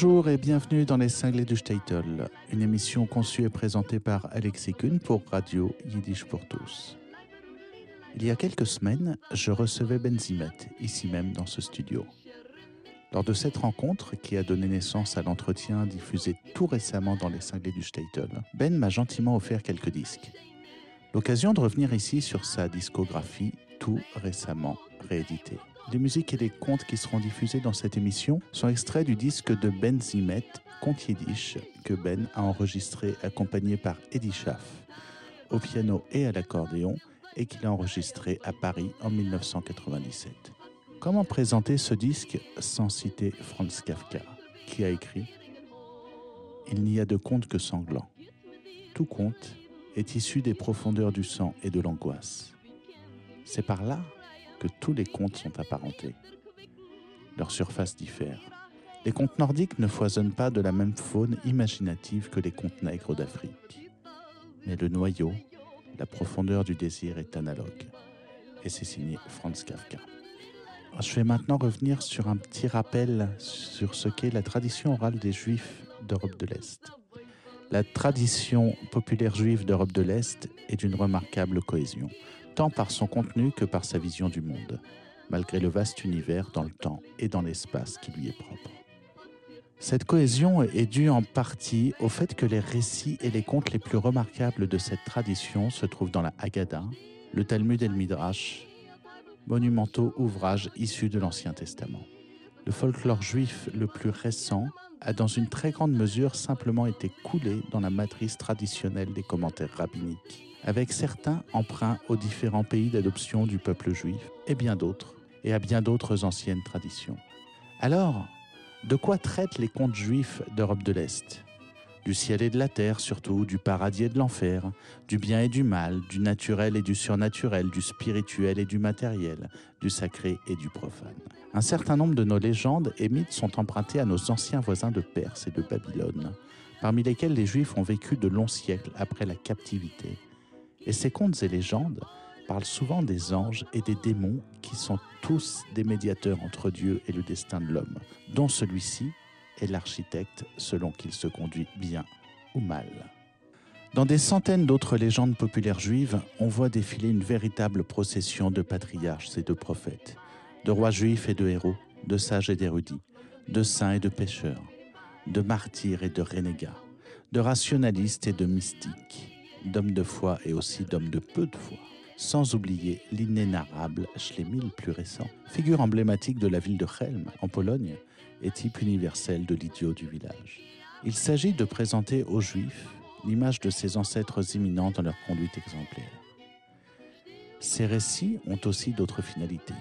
Bonjour et bienvenue dans les cinglés du Statel, une émission conçue et présentée par Alexis Kuhn pour Radio Yiddish pour tous. Il y a quelques semaines, je recevais Ben Zimet, ici même dans ce studio. Lors de cette rencontre, qui a donné naissance à l'entretien diffusé tout récemment dans les cinglés du Statel, Ben m'a gentiment offert quelques disques. L'occasion de revenir ici sur sa discographie tout récemment rééditée. Les musiques et les contes qui seront diffusés dans cette émission sont extraits du disque de Ben Zimet, Conte Yiddish, que Ben a enregistré accompagné par Eddie Schaff, au piano et à l'accordéon, et qu'il a enregistré à Paris en 1997. Comment présenter ce disque sans citer Franz Kafka, qui a écrit Il n'y a de conte que sanglant. Tout conte est issu des profondeurs du sang et de l'angoisse. C'est par là que tous les contes sont apparentés. Leur surface diffère. Les contes nordiques ne foisonnent pas de la même faune imaginative que les contes nègres d'Afrique. Mais le noyau, la profondeur du désir est analogue. Et c'est signé Franz Kafka. Je vais maintenant revenir sur un petit rappel sur ce qu'est la tradition orale des Juifs d'Europe de l'Est. La tradition populaire juive d'Europe de l'Est est d'une remarquable cohésion tant par son contenu que par sa vision du monde, malgré le vaste univers dans le temps et dans l'espace qui lui est propre. Cette cohésion est due en partie au fait que les récits et les contes les plus remarquables de cette tradition se trouvent dans la Haggadah, le Talmud et le Midrash, monumentaux ouvrages issus de l'Ancien Testament. Le folklore juif le plus récent a dans une très grande mesure simplement été coulé dans la matrice traditionnelle des commentaires rabbiniques avec certains emprunts aux différents pays d'adoption du peuple juif et bien d'autres, et à bien d'autres anciennes traditions. Alors, de quoi traitent les contes juifs d'Europe de l'Est? Du ciel et de la terre surtout, du paradis et de l'enfer, du bien et du mal, du naturel et du surnaturel, du spirituel et du matériel, du sacré et du profane. Un certain nombre de nos légendes et mythes sont empruntés à nos anciens voisins de Perse et de Babylone, parmi lesquels les Juifs ont vécu de longs siècles après la captivité et ces contes et légendes parlent souvent des anges et des démons qui sont tous des médiateurs entre Dieu et le destin de l'homme, dont celui-ci est l'architecte selon qu'il se conduit bien ou mal. Dans des centaines d'autres légendes populaires juives, on voit défiler une véritable procession de patriarches et de prophètes, de rois juifs et de héros, de sages et d'érudits, de saints et de pécheurs, de martyrs et de renégats, de rationalistes et de mystiques d'hommes de foi et aussi d'hommes de peu de foi. Sans oublier l'inénarrable Schlemil plus récent, figure emblématique de la ville de Chelm, en Pologne, et type universel de l'idiot du village. Il s'agit de présenter aux Juifs l'image de ses ancêtres imminents dans leur conduite exemplaire. Ces récits ont aussi d'autres finalités.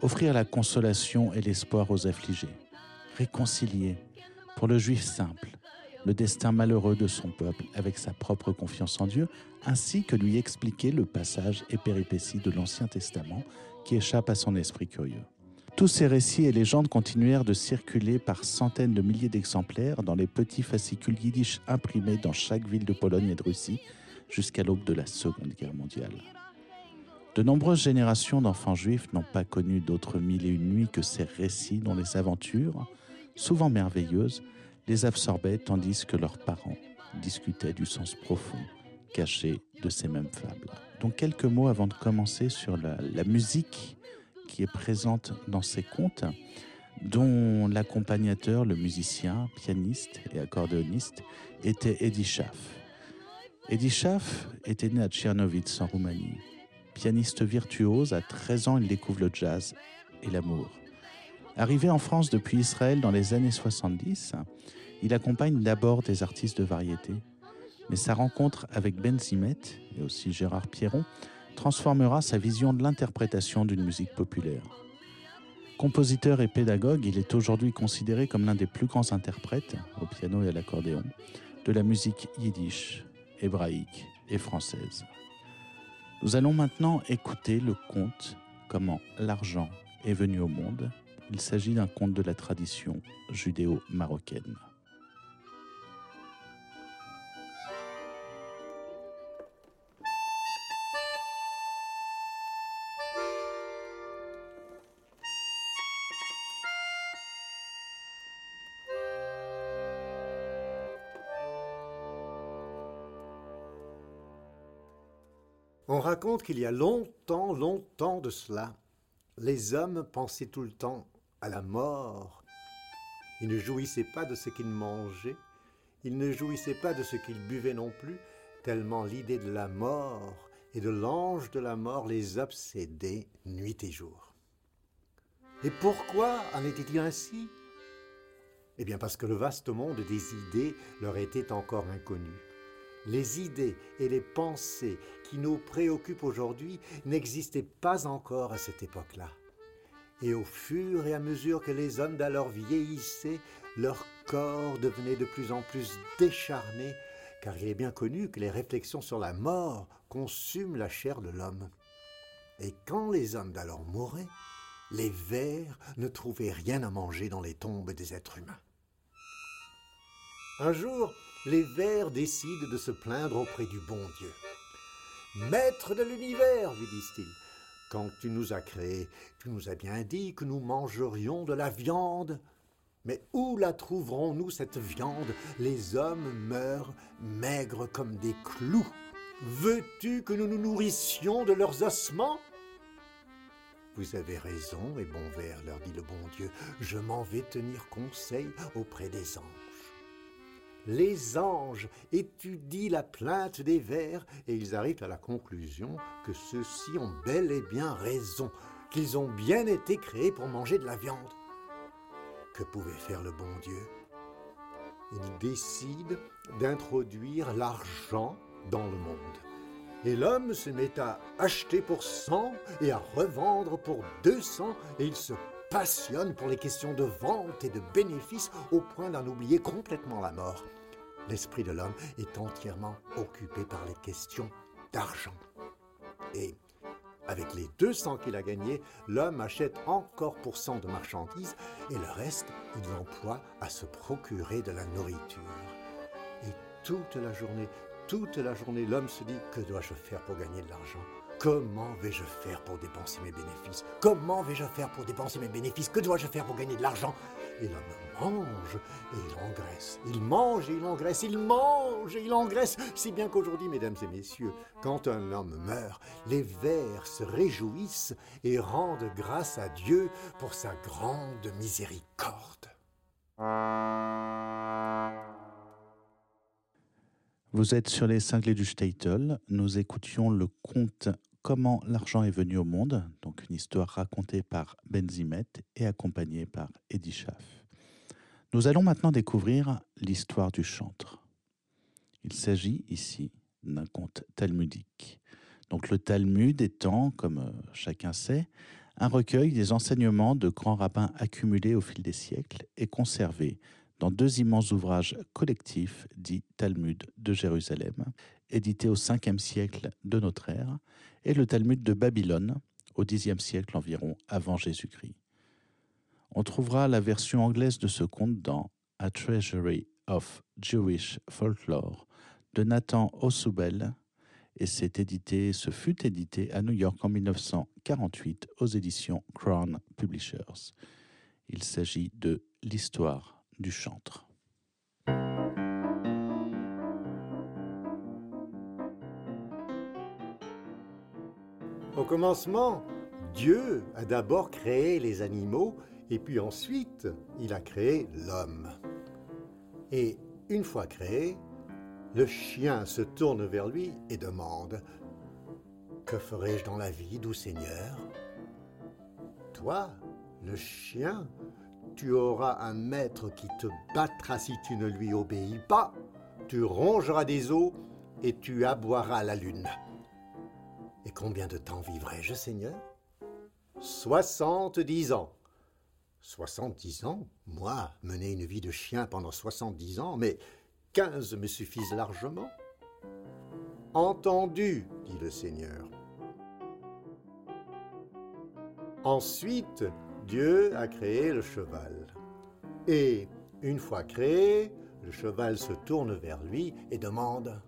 Offrir la consolation et l'espoir aux affligés. Réconcilier, pour le juif simple, le destin malheureux de son peuple avec sa propre confiance en Dieu, ainsi que lui expliquer le passage et péripéties de l'Ancien Testament qui échappe à son esprit curieux. Tous ces récits et légendes continuèrent de circuler par centaines de milliers d'exemplaires dans les petits fascicules yiddish imprimés dans chaque ville de Pologne et de Russie jusqu'à l'aube de la Seconde Guerre mondiale. De nombreuses générations d'enfants juifs n'ont pas connu d'autres mille et une nuits que ces récits dont les aventures, souvent merveilleuses, les absorbaient tandis que leurs parents discutaient du sens profond caché de ces mêmes fables. Donc quelques mots avant de commencer sur la, musique qui est présente dans ces contes, dont l'accompagnateur, le musicien, pianiste et accordéoniste était Eddie Schaff. Eddie Schaff était né à Tchernovitz en Roumanie. Pianiste virtuose, à 13 ans, il découvre le jazz et l'amour. Arrivé en France depuis Israël dans les années 70, il accompagne d'abord des artistes de variété, mais sa rencontre avec Ben Zimet et aussi Gérard Pierron transformera sa vision de l'interprétation d'une musique populaire. Compositeur et pédagogue, il est aujourd'hui considéré comme l'un des plus grands interprètes, au piano et à l'accordéon, de la musique yiddish, hébraïque et française. Nous allons maintenant écouter le conte Comment l'argent est venu au monde il s'agit d'un conte de la tradition judéo-marocaine. Raconte qu'il y a longtemps, longtemps de cela, les hommes pensaient tout le temps à la mort. Ils ne jouissaient pas de ce qu'ils mangeaient, ils ne jouissaient pas de ce qu'ils buvaient non plus, tellement l'idée de la mort et de l'ange de la mort les obsédait nuit et jour. Et pourquoi en était-il ainsi? Eh bien parce que le vaste monde des idées leur était encore inconnu les idées et les pensées qui nous préoccupent aujourd'hui n'existaient pas encore à cette époque-là. Et au fur et à mesure que les hommes d'alors vieillissaient, leur corps devenait de plus en plus décharné, car il est bien connu que les réflexions sur la mort consument la chair de l'homme. Et quand les hommes d'alors mouraient, les vers ne trouvaient rien à manger dans les tombes des êtres humains. Un jour, les vers décident de se plaindre auprès du bon Dieu. Maître de l'univers, lui disent-ils, quand tu nous as créés, tu nous as bien dit que nous mangerions de la viande. Mais où la trouverons-nous, cette viande? Les hommes meurent maigres comme des clous. Veux-tu que nous nous nourrissions de leurs ossements? Vous avez raison, et bon vers, leur dit le bon Dieu, je m'en vais tenir conseil auprès des anges les anges étudient la plainte des vers et ils arrivent à la conclusion que ceux-ci ont bel et bien raison, qu'ils ont bien été créés pour manger de la viande. Que pouvait faire le bon Dieu? Il décide d'introduire l'argent dans le monde. Et l'homme se met à acheter pour 100 et à revendre pour 200 et il se passionne pour les questions de vente et de bénéfices au point d'en oublier complètement la mort l'esprit de l'homme est entièrement occupé par les questions d'argent. Et avec les 200 qu'il a gagnés, l'homme achète encore pour cent de marchandises et le reste, il l'emploie à se procurer de la nourriture. Et toute la journée, toute la journée, l'homme se dit, que dois-je faire pour gagner de l'argent? Comment vais-je faire pour dépenser mes bénéfices? Comment vais-je faire pour dépenser mes bénéfices? Que dois-je faire pour gagner de l'argent? Et l'homme mange et il engraisse. Il mange et il engraisse. Il mange et il engraisse. Si bien qu'aujourd'hui, mesdames et messieurs, quand un homme meurt, les vers se réjouissent et rendent grâce à Dieu pour sa grande miséricorde. Vous êtes sur les cinglés du Statel. Nous écoutions le conte Comment l'argent est venu au monde, donc une histoire racontée par Benzimet et accompagnée par Eddie Schaff. Nous allons maintenant découvrir l'histoire du chantre. Il s'agit ici d'un conte talmudique. Donc le Talmud étant, comme euh, chacun sait, un recueil des enseignements de grands rabbins accumulés au fil des siècles et conservés dans deux immenses ouvrages collectifs dits Talmud de Jérusalem, édités au 5e siècle de notre ère, et le Talmud de Babylone, au Xe siècle environ avant Jésus-Christ. On trouvera la version anglaise de ce conte dans A Treasury of Jewish Folklore de Nathan Osubel, et c'est édité, ce fut édité à New York en 1948 aux éditions Crown Publishers. Il s'agit de l'histoire du chantre. Au commencement, Dieu a d'abord créé les animaux et puis ensuite il a créé l'homme. Et une fois créé, le chien se tourne vers lui et demande Que ferai-je dans la vie, doux Seigneur? Toi, le chien, tu auras un maître qui te battra si tu ne lui obéis pas. Tu rongeras des os et tu aboieras la lune. Et combien de temps vivrai-je, Seigneur? Soixante-dix ans. Soixante-dix ans Moi, mener une vie de chien pendant soixante-dix ans, mais quinze me suffisent largement. Entendu, dit le Seigneur. Ensuite, Dieu a créé le cheval. Et une fois créé, le cheval se tourne vers lui et demande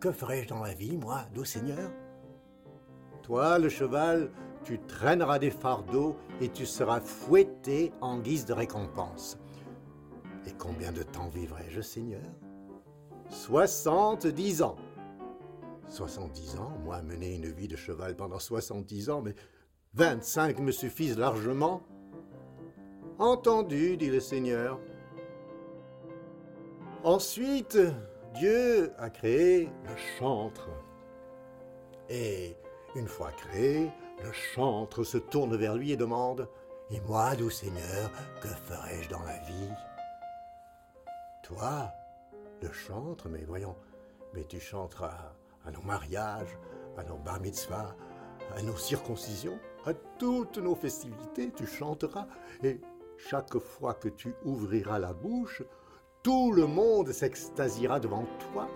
Que ferai-je dans la vie, moi, doux Seigneur? Toi, le cheval, tu traîneras des fardeaux et tu seras fouetté en guise de récompense. Et combien de temps vivrai-je, Seigneur? Soixante-dix ans. 70 ans, moi mener une vie de cheval pendant 70 ans, mais 25 me suffisent largement. Entendu, dit le Seigneur. Ensuite, Dieu a créé le chantre. Et une fois créé, le chantre se tourne vers lui et demande Et moi, doux Seigneur, que ferai-je dans la vie? Toi, le chantre, mais voyons, mais tu chanteras à nos mariages, à nos bar mitzvahs, à nos circoncisions, à toutes nos festivités, tu chanteras. Et chaque fois que tu ouvriras la bouche, tout le monde s'extasiera devant toi.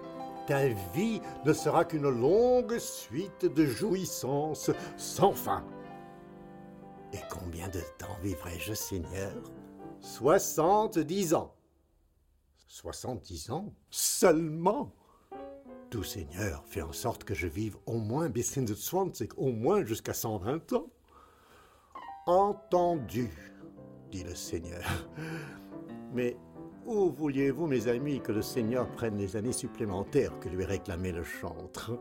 Ta vie ne sera qu'une longue suite de jouissances sans fin. Et combien de temps vivrai-je, Seigneur? Soixante-dix ans. Soixante-dix ans Seulement? Tout Seigneur, fais en sorte que je vive au moins jusqu'à cent vingt ans. Entendu, dit le Seigneur. Mais où vouliez-vous, mes amis, que le Seigneur prenne les années supplémentaires que lui réclamait le chantre?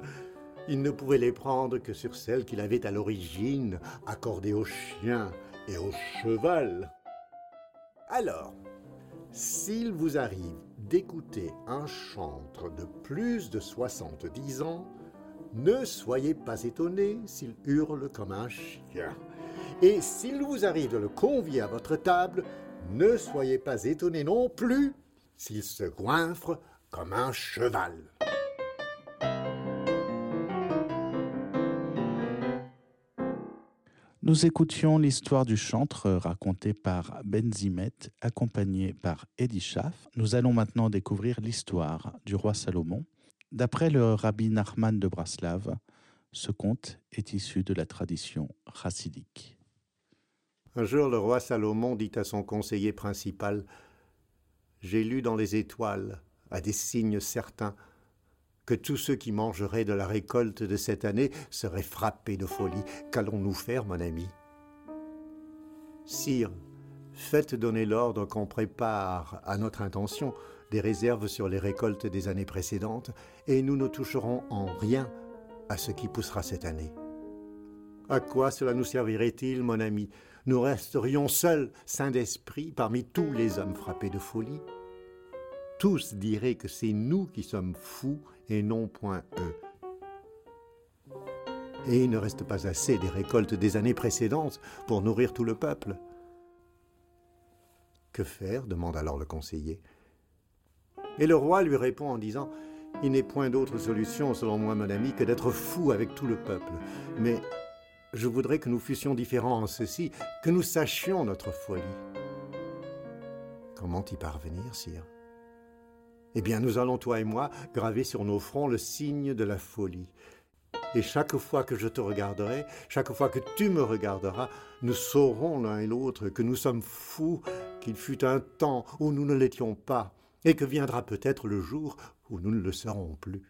Il ne pouvait les prendre que sur celles qu'il avait à l'origine accordées au chien et au cheval. Alors, s'il vous arrive d'écouter un chantre de plus de 70 ans, ne soyez pas étonné s'il hurle comme un chien. Et s'il vous arrive de le convier à votre table, ne soyez pas étonnés non plus s'il se goinfre comme un cheval. Nous écoutions l'histoire du chantre racontée par Benzimet, accompagné par Eddie Schaff. Nous allons maintenant découvrir l'histoire du roi Salomon. D'après le rabbi Nachman de Braslav, ce conte est issu de la tradition chassidique. Un jour, le roi Salomon dit à son conseiller principal J'ai lu dans les étoiles, à des signes certains, que tous ceux qui mangeraient de la récolte de cette année seraient frappés de folie. Qu'allons-nous faire, mon ami? Sire, faites donner l'ordre qu'on prépare, à notre intention, des réserves sur les récoltes des années précédentes, et nous ne toucherons en rien à ce qui poussera cette année. À quoi cela nous servirait-il, mon ami? Nous resterions seuls, saints d'esprit, parmi tous les hommes frappés de folie. Tous diraient que c'est nous qui sommes fous et non point eux. Et il ne reste pas assez des récoltes des années précédentes pour nourrir tout le peuple. Que faire? demande alors le conseiller. Et le roi lui répond en disant Il n'est point d'autre solution, selon moi, mon ami, que d'être fou avec tout le peuple. Mais je voudrais que nous fussions différents en ceci, que nous sachions notre folie. Comment y parvenir, sire? Eh bien, nous allons, toi et moi, graver sur nos fronts le signe de la folie. Et chaque fois que je te regarderai, chaque fois que tu me regarderas, nous saurons l'un et l'autre que nous sommes fous, qu'il fut un temps où nous ne l'étions pas, et que viendra peut-être le jour où nous ne le serons plus.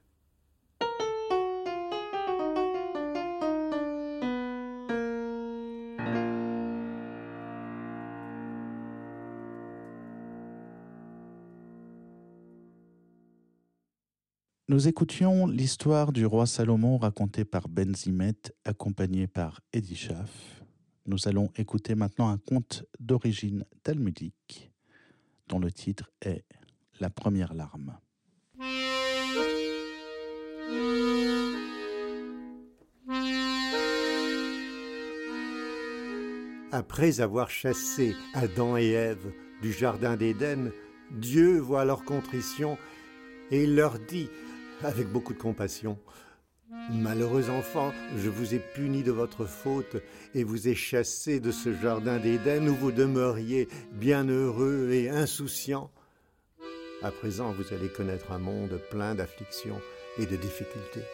Nous écoutions l'histoire du roi Salomon racontée par Benzimet, accompagné par Eddie Schaff. Nous allons écouter maintenant un conte d'origine talmudique dont le titre est La première larme. Après avoir chassé Adam et Ève du jardin d'Éden, Dieu voit leur contrition et il leur dit avec beaucoup de compassion. Malheureux enfants, je vous ai puni de votre faute et vous ai chassé de ce jardin d'Éden où vous demeuriez bien heureux et insouciants. À présent, vous allez connaître un monde plein d'afflictions et de difficultés.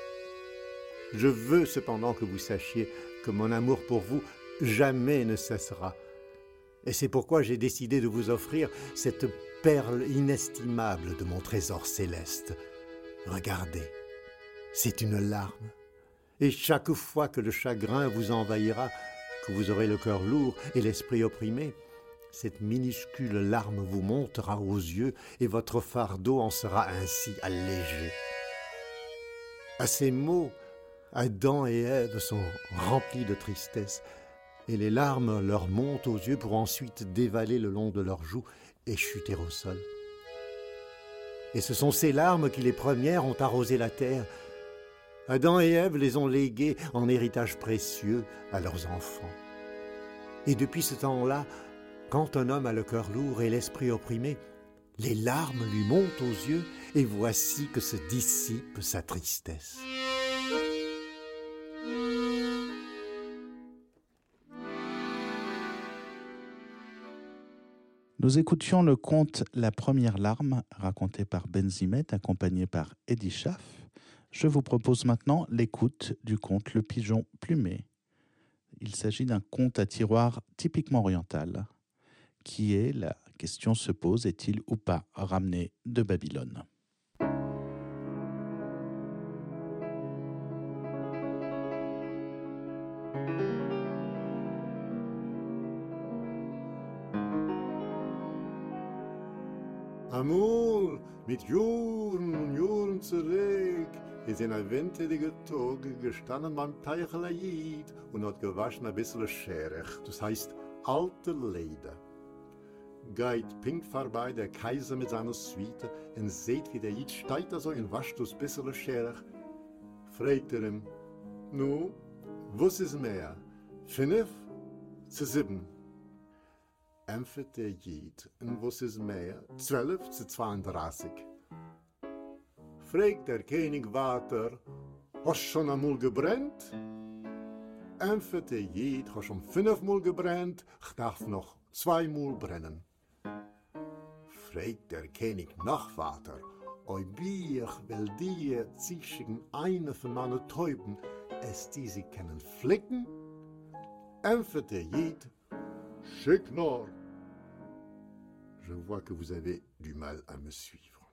Je veux cependant que vous sachiez que mon amour pour vous jamais ne cessera. Et c'est pourquoi j'ai décidé de vous offrir cette perle inestimable de mon trésor céleste. Regardez, c'est une larme. Et chaque fois que le chagrin vous envahira, que vous aurez le cœur lourd et l'esprit opprimé, cette minuscule larme vous montera aux yeux et votre fardeau en sera ainsi allégé. À ces mots, Adam et Ève sont remplis de tristesse, et les larmes leur montent aux yeux pour ensuite dévaler le long de leurs joues et chuter au sol. Et ce sont ces larmes qui les premières ont arrosé la terre. Adam et Ève les ont léguées en héritage précieux à leurs enfants. Et depuis ce temps-là, quand un homme a le cœur lourd et l'esprit opprimé, les larmes lui montent aux yeux et voici que se dissipe sa tristesse. Nous écoutions le conte La première larme, raconté par Benzimet, accompagné par Eddie Schaff. Je vous propose maintenant l'écoute du conte Le pigeon plumé. Il s'agit d'un conte à tiroir typiquement oriental, qui est, la question se pose, est-il ou pas ramené de Babylone? Amor, mit Juren und Juren zurück, ist in ein winterliger Tag gestanden beim Teichelajid und hat gewaschen ein bisschen Scherech, das heißt alte Leder. Geht pinkt vorbei der Kaiser mit seiner Suite und seht, wie der Jid steigt da so und wascht das bisschen Scherech. Fragt er ihm, nu, was ist mehr? Fünf zu sieben? Empfet der Jid, und was ist mehr? Zwölf zu 32. Fragt der König weiter, hast schon einmal gebrennt? Empfet der Jid, hast schon fünfmal gebrennt, ich darf noch zweimal brennen. Fragt der König noch weiter, oi Bier will die zwischen eine von meinen Täuben, es die sie können flicken? Empfet der Jid, Schick Nord. Je vois que vous avez du mal à me suivre.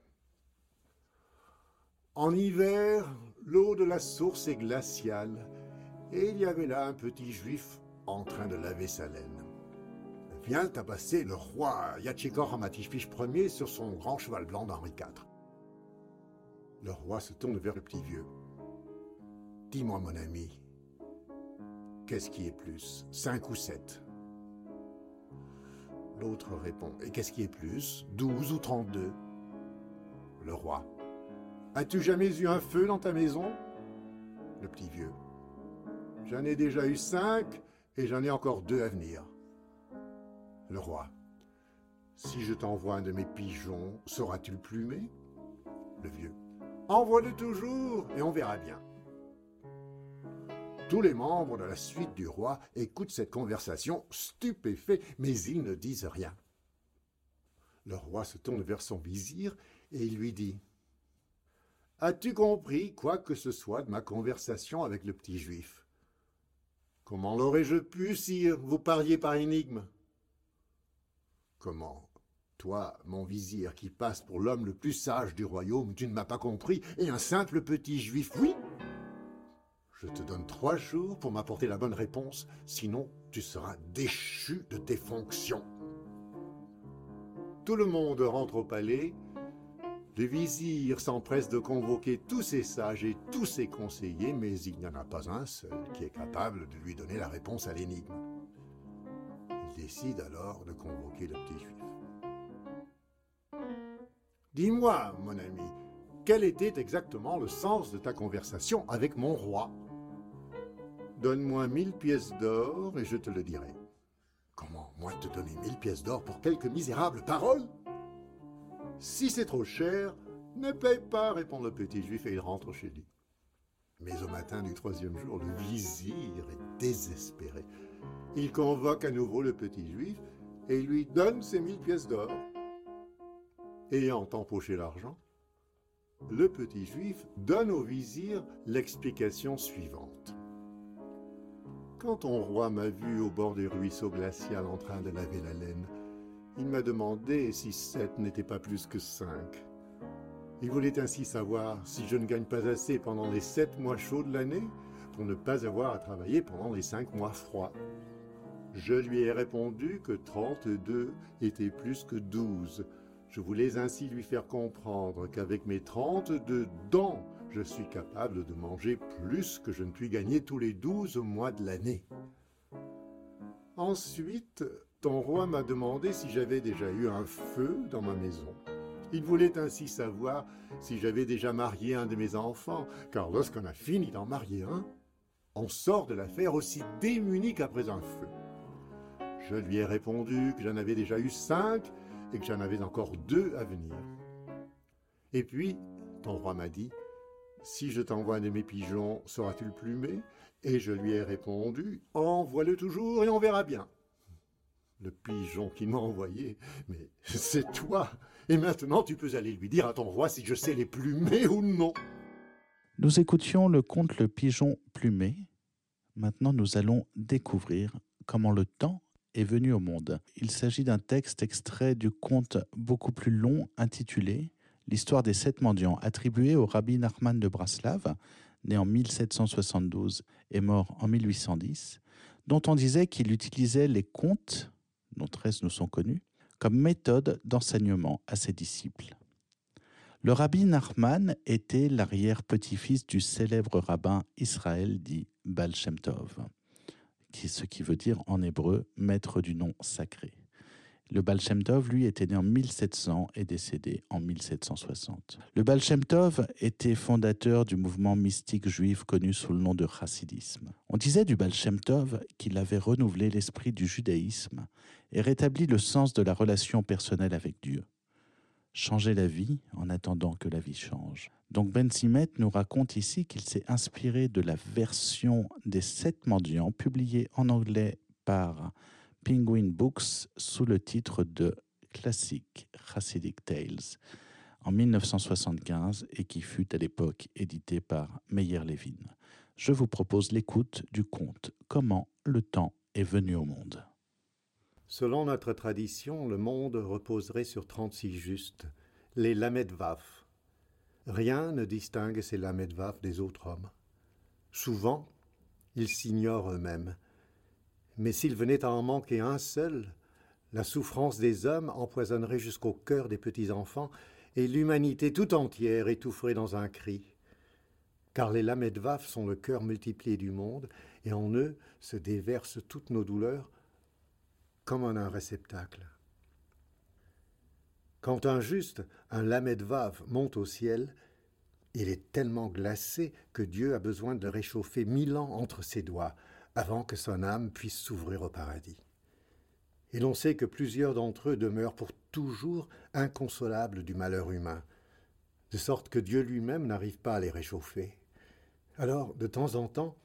En hiver, l'eau de la source est glaciale, et il y avait là un petit juif en train de laver sa laine. Vient tabasser le roi Yachikor Hamatishpich Ier sur son grand cheval blanc d'Henri IV. Le roi se tourne vers le petit vieux. Dis-moi, mon ami, qu'est-ce qui est plus, cinq ou sept? L'autre répond Et qu'est-ce qui est plus Douze ou trente-deux? Le roi. As-tu jamais eu un feu dans ta maison? Le petit vieux. J'en ai déjà eu cinq et j'en ai encore deux à venir. Le roi. Si je t'envoie un de mes pigeons, sauras-tu le plumer Le vieux. Envoie-le toujours et on verra bien. Tous les membres de la suite du roi écoutent cette conversation stupéfaits, mais ils ne disent rien. Le roi se tourne vers son vizir et il lui dit As-tu compris quoi que ce soit de ma conversation avec le petit juif? Comment l'aurais-je pu, sire Vous parliez par énigme? Comment Toi, mon vizir, qui passe pour l'homme le plus sage du royaume, tu ne m'as pas compris, et un simple petit juif, oui je te donne trois jours pour m'apporter la bonne réponse, sinon tu seras déchu de tes fonctions. Tout le monde rentre au palais. Le vizir s'empresse de convoquer tous ses sages et tous ses conseillers, mais il n'y en a pas un seul qui est capable de lui donner la réponse à l'énigme. Il décide alors de convoquer le petit juif. Dis-moi, mon ami, quel était exactement le sens de ta conversation avec mon roi? Donne-moi mille pièces d'or et je te le dirai. Comment, moi, te donner mille pièces d'or pour quelques misérables paroles Si c'est trop cher, ne paye pas, répond le petit juif et il rentre chez lui. Mais au matin du troisième jour, le vizir est désespéré. Il convoque à nouveau le petit juif et lui donne ses mille pièces d'or. Ayant empoché l'argent, le petit juif donne au vizir l'explication suivante. Quand ton roi m'a vu au bord du ruisseau glacial en train de laver la laine, il m'a demandé si sept n'était pas plus que cinq. Il voulait ainsi savoir si je ne gagne pas assez pendant les sept mois chauds de l'année pour ne pas avoir à travailler pendant les cinq mois froids. Je lui ai répondu que trente-deux était plus que douze. Je voulais ainsi lui faire comprendre qu'avec mes trente-deux dents je suis capable de manger plus que je ne puis gagner tous les douze mois de l'année. Ensuite, ton roi m'a demandé si j'avais déjà eu un feu dans ma maison. Il voulait ainsi savoir si j'avais déjà marié un de mes enfants, car lorsqu'on a fini d'en marier un, on sort de l'affaire aussi démuni qu'après un feu. Je lui ai répondu que j'en avais déjà eu cinq et que j'en avais encore deux à venir. Et puis, ton roi m'a dit, si je t'envoie un de mes pigeons, seras-tu le plumé Et je lui ai répondu, envoie-le toujours et on verra bien. Le pigeon qui m'a envoyé, mais c'est toi. Et maintenant tu peux aller lui dire à ton roi si je sais les plumer ou non. Nous écoutions le conte Le pigeon plumé. Maintenant nous allons découvrir comment le temps est venu au monde. Il s'agit d'un texte extrait du conte beaucoup plus long intitulé L'histoire des sept mendiants, attribué au rabbi Nachman de Braslav, né en 1772 et mort en 1810, dont on disait qu'il utilisait les contes, dont 13 nous sont connus, comme méthode d'enseignement à ses disciples. Le rabbi Nachman était l'arrière-petit-fils du célèbre rabbin Israël dit Baal Shem Tov ce qui veut dire en hébreu maître du nom sacré. Le Baal Tov, lui, était né en 1700 et décédé en 1760. Le Baal Tov était fondateur du mouvement mystique juif connu sous le nom de chassidisme. On disait du Baal Tov qu'il avait renouvelé l'esprit du judaïsme et rétabli le sens de la relation personnelle avec Dieu. Changer la vie en attendant que la vie change. Donc Ben Simet nous raconte ici qu'il s'est inspiré de la version des Sept Mendiants publiée en anglais par Penguin Books sous le titre de Classic Hasidic Tales en 1975 et qui fut à l'époque édité par Meyer-Levin. Je vous propose l'écoute du conte Comment le temps est venu au monde. Selon notre tradition, le monde reposerait sur 36 justes, les Lamed Vaf. Rien ne distingue ces Lamed Vaf des autres hommes. Souvent, ils s'ignorent eux-mêmes. Mais s'il venait à en manquer un seul, la souffrance des hommes empoisonnerait jusqu'au cœur des petits-enfants et l'humanité tout entière étoufferait dans un cri. Car les Lamed Vaf sont le cœur multiplié du monde et en eux se déversent toutes nos douleurs comme en un réceptacle. Quand un juste, un lamed vave, monte au ciel, il est tellement glacé que Dieu a besoin de réchauffer mille ans entre ses doigts avant que son âme puisse s'ouvrir au paradis. Et l'on sait que plusieurs d'entre eux demeurent pour toujours inconsolables du malheur humain, de sorte que Dieu lui-même n'arrive pas à les réchauffer. Alors, de temps en temps,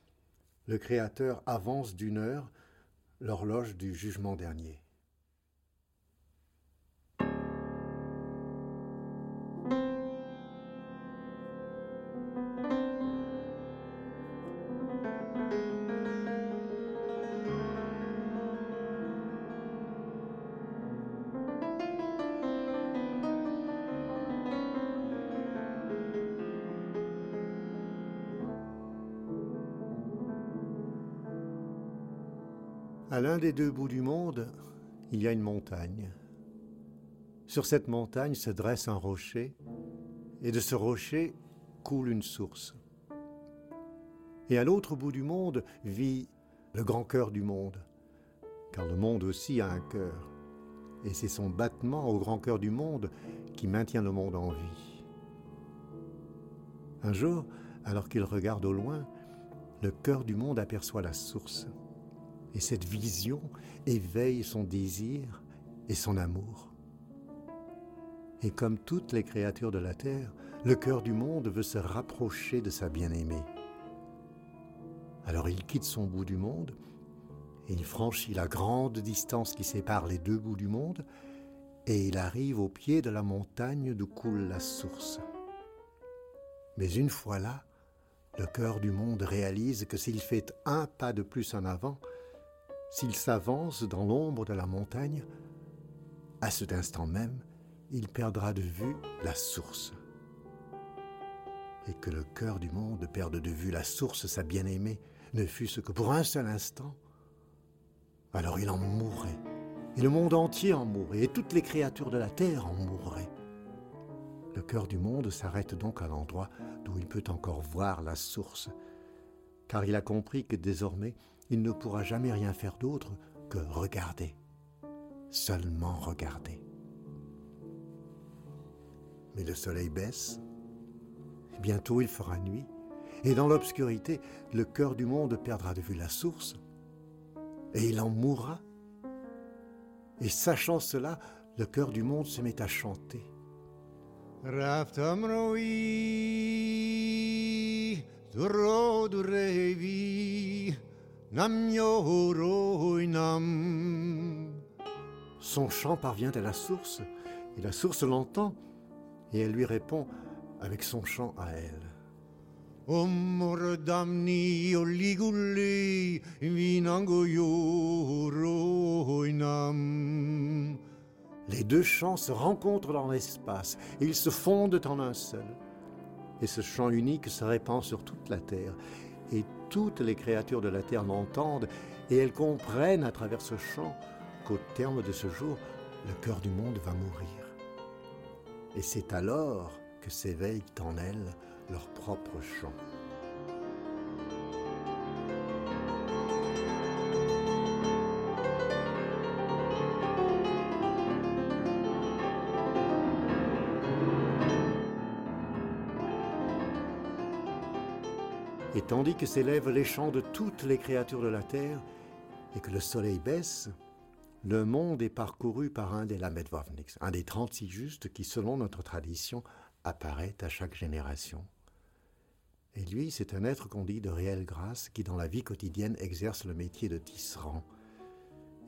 le Créateur avance d'une heure l'horloge du jugement dernier. Des deux bouts du monde, il y a une montagne. Sur cette montagne se dresse un rocher, et de ce rocher coule une source. Et à l'autre bout du monde vit le grand cœur du monde, car le monde aussi a un cœur, et c'est son battement au grand cœur du monde qui maintient le monde en vie. Un jour, alors qu'il regarde au loin, le cœur du monde aperçoit la source. Et cette vision éveille son désir et son amour. Et comme toutes les créatures de la terre, le cœur du monde veut se rapprocher de sa bien-aimée. Alors il quitte son bout du monde il franchit la grande distance qui sépare les deux bouts du monde et il arrive au pied de la montagne d'où coule la source. Mais une fois là, le cœur du monde réalise que s'il fait un pas de plus en avant, s'il s'avance dans l'ombre de la montagne, à cet instant même, il perdra de vue la source. Et que le cœur du monde perde de vue la source, sa bien-aimée, ne fût-ce que pour un seul instant, alors il en mourrait, et le monde entier en mourrait, et toutes les créatures de la terre en mourraient. Le cœur du monde s'arrête donc à l'endroit d'où il peut encore voir la source, car il a compris que désormais il ne pourra jamais rien faire d'autre que regarder, seulement regarder. Mais le soleil baisse, bientôt il fera nuit, et dans l'obscurité, le cœur du monde perdra de vue la source, et il en mourra. Et sachant cela, le cœur du monde se met à chanter. Son chant parvient à la source, et la source l'entend, et elle lui répond avec son chant à elle. Les deux chants se rencontrent dans l'espace et ils se fondent en un seul. Et ce chant unique se répand sur toute la terre. Et toutes les créatures de la terre l'entendent et elles comprennent à travers ce chant qu'au terme de ce jour, le cœur du monde va mourir. Et c'est alors que s'éveille en elles leur propre chant. Et tandis que s'élèvent les chants de toutes les créatures de la terre et que le soleil baisse, le monde est parcouru par un des Lamedvovniks, un des 36 justes qui, selon notre tradition, apparaît à chaque génération. Et lui, c'est un être qu'on dit de réelle grâce qui, dans la vie quotidienne, exerce le métier de tisserand.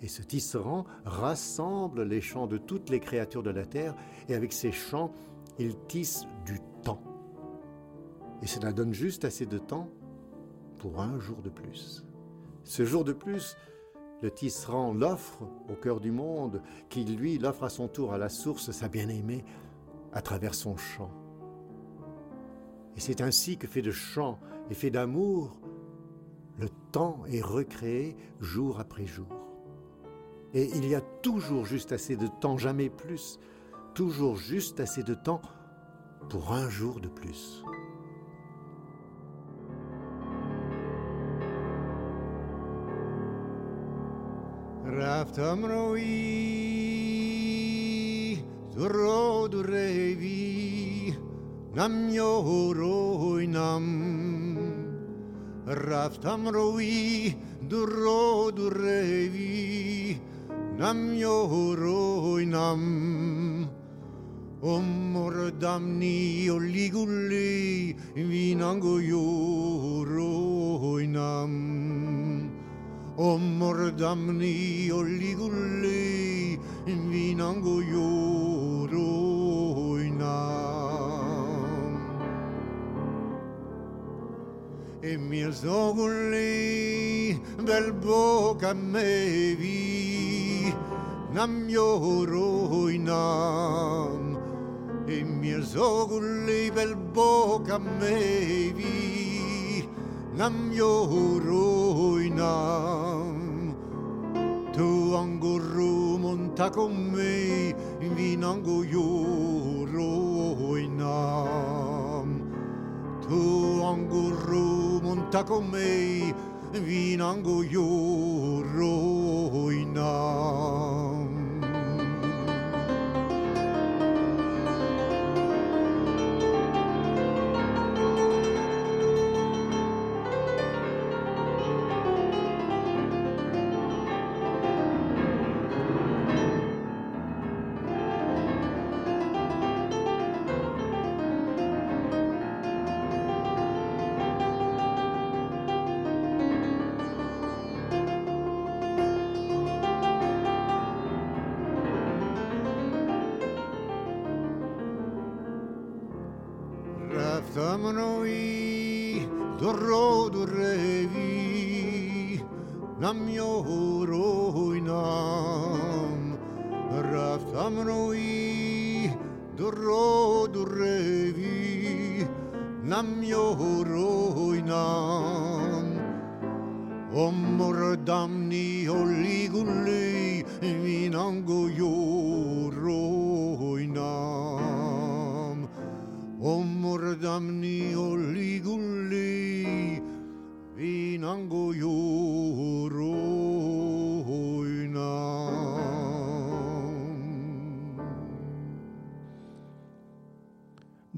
Et ce tisserand rassemble les chants de toutes les créatures de la terre, et avec ces chants, il tisse du temps. Et cela donne juste assez de temps pour un jour de plus. Ce jour de plus, le tisserand l'offre au cœur du monde, qui lui l'offre à son tour à la source, sa bien-aimée, à travers son chant. Et c'est ainsi que fait de chant et fait d'amour, le temps est recréé jour après jour. Et il y a toujours juste assez de temps, jamais plus, toujours juste assez de temps pour un jour de plus. رفتم روی تو رو دوریوی نم یو روی نم رفتم روی دو رو دوریوی نم یو روی نم Omor damni oligulli vinango yo roinam omordamni oligulle invinango yoroina. E mio zogulle bel boca me vi nam yoroina. E mio zogulle bel boca me vi nam joroinam tu ango rumon takom mei vinango joroinam tu ango rumon takom mei vinango joroinam Siamo noi, d'orro d'orrevi, la mia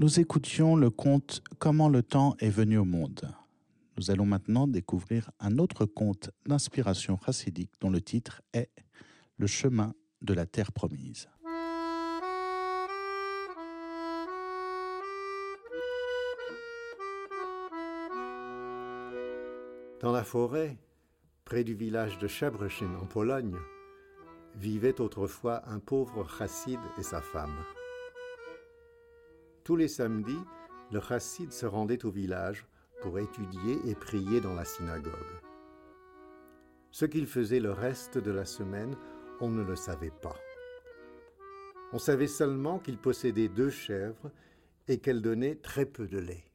Nous écoutions le conte Comment le temps est venu au monde. Nous allons maintenant découvrir un autre conte d'inspiration chassidique dont le titre est Le chemin de la terre promise. Dans la forêt, près du village de Chabrechin en Pologne, vivait autrefois un pauvre chassid et sa femme. Tous les samedis, le chassid se rendait au village pour étudier et prier dans la synagogue. Ce qu'il faisait le reste de la semaine, on ne le savait pas. On savait seulement qu'il possédait deux chèvres et qu'elles donnaient très peu de lait.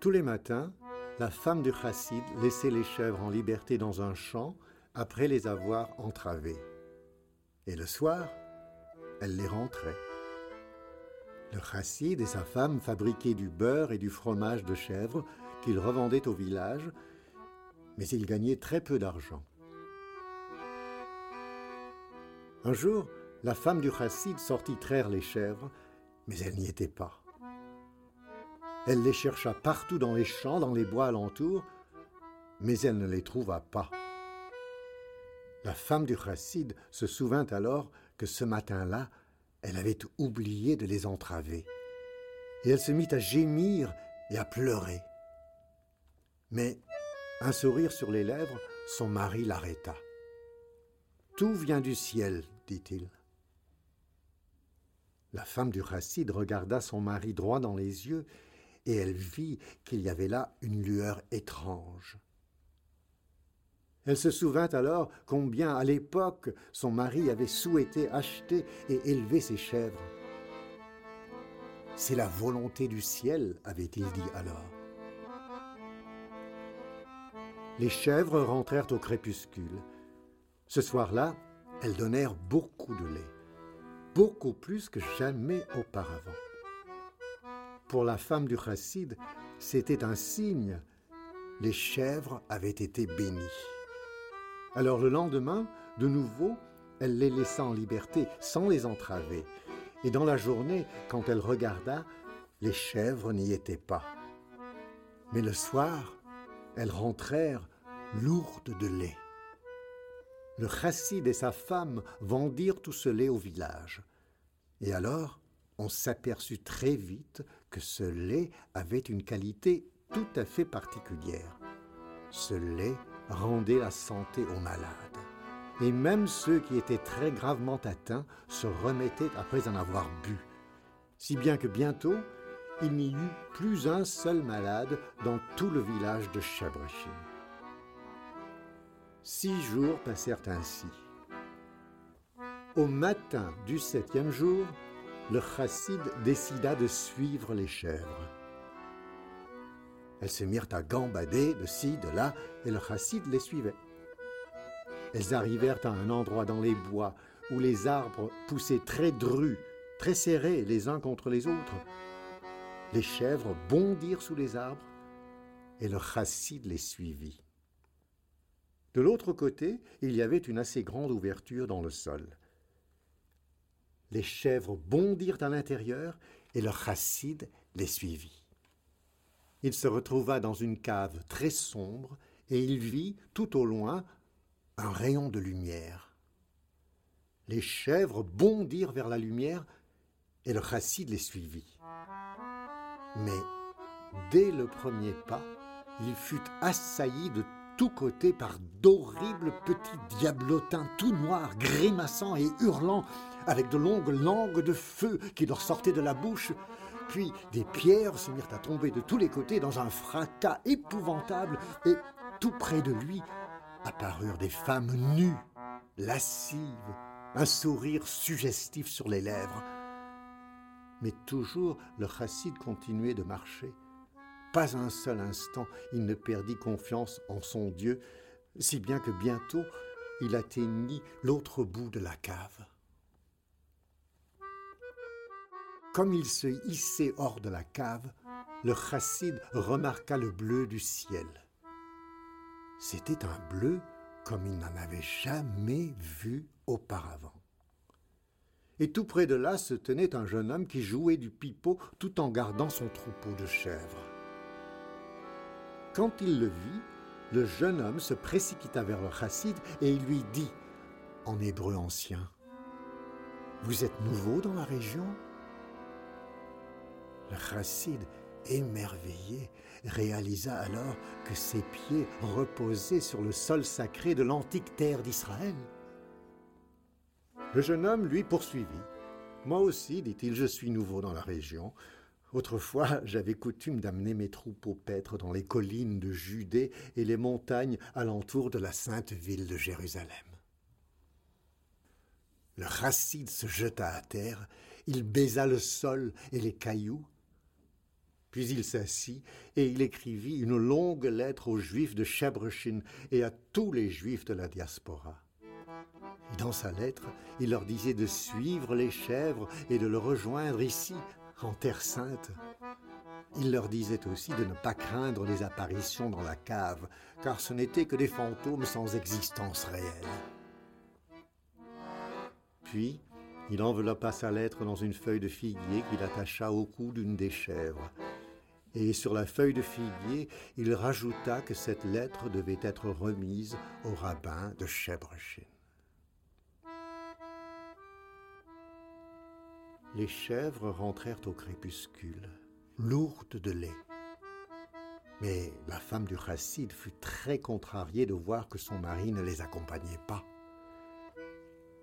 Tous les matins, la femme du chassid laissait les chèvres en liberté dans un champ après les avoir entravées. Et le soir, elle les rentrait. Le chassid et sa femme fabriquaient du beurre et du fromage de chèvre qu'ils revendaient au village, mais ils gagnaient très peu d'argent. Un jour, la femme du chassid sortit traire les chèvres, mais elle n'y était pas. Elle les chercha partout dans les champs, dans les bois alentours, mais elle ne les trouva pas. La femme du chassid se souvint alors que ce matin-là, elle avait oublié de les entraver. Et elle se mit à gémir et à pleurer. Mais, un sourire sur les lèvres, son mari l'arrêta. Tout vient du ciel, dit-il. La femme du chassid regarda son mari droit dans les yeux et elle vit qu'il y avait là une lueur étrange. Elle se souvint alors combien, à l'époque, son mari avait souhaité acheter et élever ses chèvres. C'est la volonté du ciel, avait-il dit alors. Les chèvres rentrèrent au crépuscule. Ce soir-là, elles donnèrent beaucoup de lait, beaucoup plus que jamais auparavant. Pour la femme du chassid, c'était un signe. Les chèvres avaient été bénies. Alors le lendemain, de nouveau, elle les laissa en liberté sans les entraver. Et dans la journée, quand elle regarda, les chèvres n'y étaient pas. Mais le soir, elles rentrèrent lourdes de lait. Le chassid et sa femme vendirent tout ce lait au village. Et alors, on s'aperçut très vite que ce lait avait une qualité tout à fait particulière. Ce lait rendait la santé aux malades. Et même ceux qui étaient très gravement atteints se remettaient après en avoir bu. Si bien que bientôt, il n'y eut plus un seul malade dans tout le village de Chabrechin. Six jours passèrent ainsi. Au matin du septième jour, le chassid décida de suivre les chèvres. Elles se mirent à gambader de ci, de là, et le chassid les suivait. Elles arrivèrent à un endroit dans les bois où les arbres poussaient très drus, très serrés les uns contre les autres. Les chèvres bondirent sous les arbres et le chassid les suivit. De l'autre côté, il y avait une assez grande ouverture dans le sol. Les chèvres bondirent à l'intérieur et le chassid les suivit il se retrouva dans une cave très sombre et il vit tout au loin un rayon de lumière. Les chèvres bondirent vers la lumière et le chassid les suivit. Mais dès le premier pas, il fut assailli de tous côtés par d'horribles petits diablotins tout noirs, grimaçant et hurlant, avec de longues langues de feu qui leur sortaient de la bouche, puis des pierres se mirent à tomber de tous les côtés dans un fracas épouvantable, et tout près de lui apparurent des femmes nues, lascives, un sourire suggestif sur les lèvres. Mais toujours le chassid continuait de marcher. Pas un seul instant il ne perdit confiance en son Dieu, si bien que bientôt il atteignit l'autre bout de la cave. Comme il se hissait hors de la cave, le chassid remarqua le bleu du ciel. C'était un bleu comme il n'en avait jamais vu auparavant. Et tout près de là se tenait un jeune homme qui jouait du pipeau tout en gardant son troupeau de chèvres. Quand il le vit, le jeune homme se précipita vers le chassid et il lui dit, en hébreu ancien, Vous êtes nouveau dans la région? Chassid, émerveillé, réalisa alors que ses pieds reposaient sur le sol sacré de l'antique terre d'Israël. Le jeune homme lui poursuivit. Moi aussi, dit-il, je suis nouveau dans la région. Autrefois, j'avais coutume d'amener mes troupeaux paître dans les collines de Judée et les montagnes alentour de la sainte ville de Jérusalem. Le racide se jeta à terre, il baisa le sol et les cailloux, puis il s'assit et il écrivit une longue lettre aux Juifs de Chebrechin et à tous les Juifs de la diaspora. Dans sa lettre, il leur disait de suivre les chèvres et de le rejoindre ici, en Terre Sainte. Il leur disait aussi de ne pas craindre les apparitions dans la cave, car ce n'étaient que des fantômes sans existence réelle. Puis, il enveloppa sa lettre dans une feuille de figuier qu'il attacha au cou d'une des chèvres. Et sur la feuille de figuier, il rajouta que cette lettre devait être remise au rabbin de Chebrechin. Les chèvres rentrèrent au crépuscule, lourdes de lait. Mais la femme du chassid fut très contrariée de voir que son mari ne les accompagnait pas.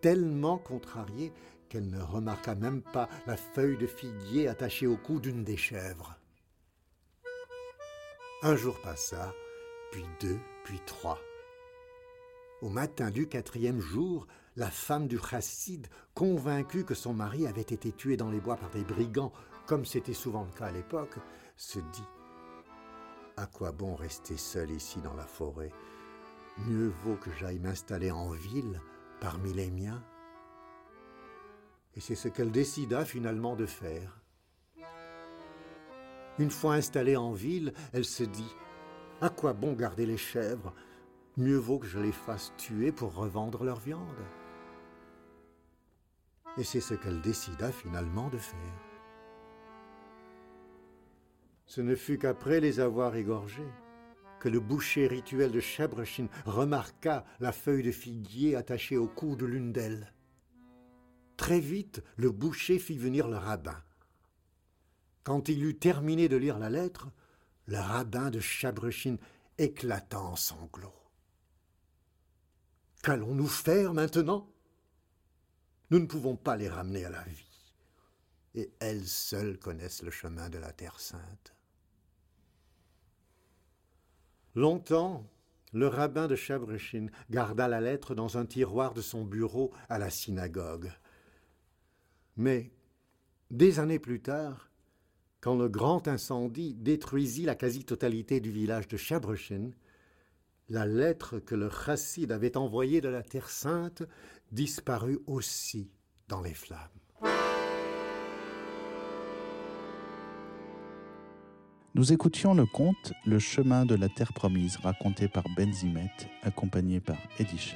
Tellement contrariée qu'elle ne remarqua même pas la feuille de figuier attachée au cou d'une des chèvres. Un jour passa, puis deux, puis trois. Au matin du quatrième jour, la femme du chassid, convaincue que son mari avait été tué dans les bois par des brigands, comme c'était souvent le cas à l'époque, se dit À quoi bon rester seul ici dans la forêt? Mieux vaut que j'aille m'installer en ville parmi les miens. Et c'est ce qu'elle décida finalement de faire. Une fois installée en ville, elle se dit À quoi bon garder les chèvres? Mieux vaut que je les fasse tuer pour revendre leur viande et c'est ce qu'elle décida finalement de faire. Ce ne fut qu'après les avoir égorgés que le boucher rituel de Chebrechin remarqua la feuille de figuier attachée au cou de l'une d'elles. Très vite, le boucher fit venir le rabbin. Quand il eut terminé de lire la lettre, le rabbin de Chabrechin éclata en sanglots. Qu'allons-nous faire maintenant? Nous ne pouvons pas les ramener à la vie. Et elles seules connaissent le chemin de la Terre sainte. Longtemps, le rabbin de Chabrechin garda la lettre dans un tiroir de son bureau à la synagogue. Mais, des années plus tard, quand le grand incendie détruisit la quasi-totalité du village de Chabrechin, la lettre que le chassid avait envoyée de la Terre Sainte disparut aussi dans les flammes. Nous écoutions le conte Le chemin de la terre promise, raconté par Benzimet, accompagné par Eddie.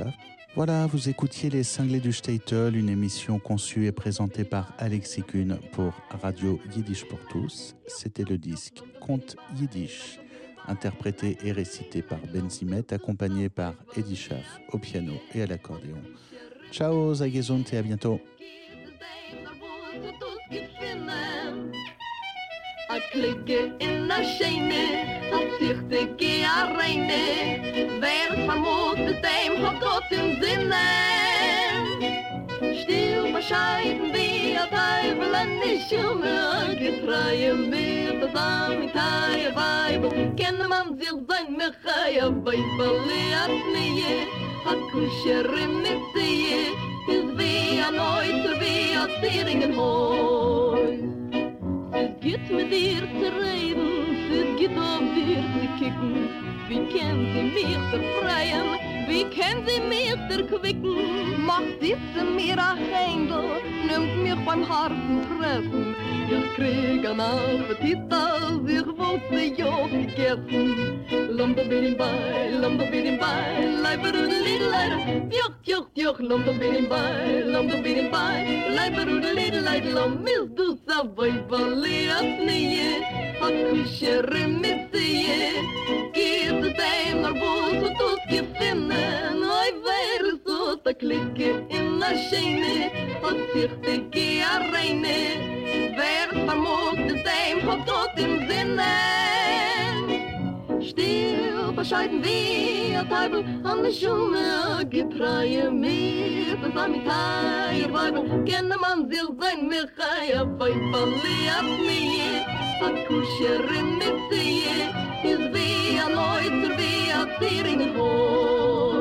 Voilà, vous écoutiez Les Cinglés du Statel, une émission conçue et présentée par Alexis Kuhn pour Radio Yiddish pour tous. C'était le disque Conte Yiddish interprété et récité par Ben Zimet, accompagné par Eddie Schaff au piano et à l'accordéon. Ciao, Zagezont et à bientôt. a klicke in a scheine a zichte ge a reine wer vermut mit dem hat gott im sinne. Still bescheiden wie a teufel an nicht immer getreue mir zusammen mit teie weibo kenne man sich sein mechaia weibeli at nie a kusher mit sie is wie a neu zu wie a stieringen hoch Geht mit dir zu reden, es geht auf dir zu kicken Wie können sie mich befreien? Wie kan sie mir erquicken? Macht diese mir ein Händel, nimmt mir beim harten Fressen. Ich krieg einen Appetit, als ich wollte ja gegessen. Lumba bidim bei, lumba bidim bei, leiber und lidleid. Lumba bidim lumba leiber und hat mit ta klicke in a shine, hat sich de ge a reine. Wer vermogt es dem hat dort im Sinne. Still bescheiden wie a Teufel an der Schumme getreue mir das am Teil Weibel kenne man sich sein mir chaya bei verliert mir hat kuscherin mit sie is wie a Neuzer wie a Ziering Häus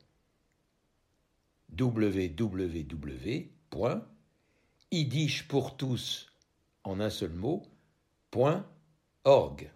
www.yiddishpourtous en un seul mot, point org.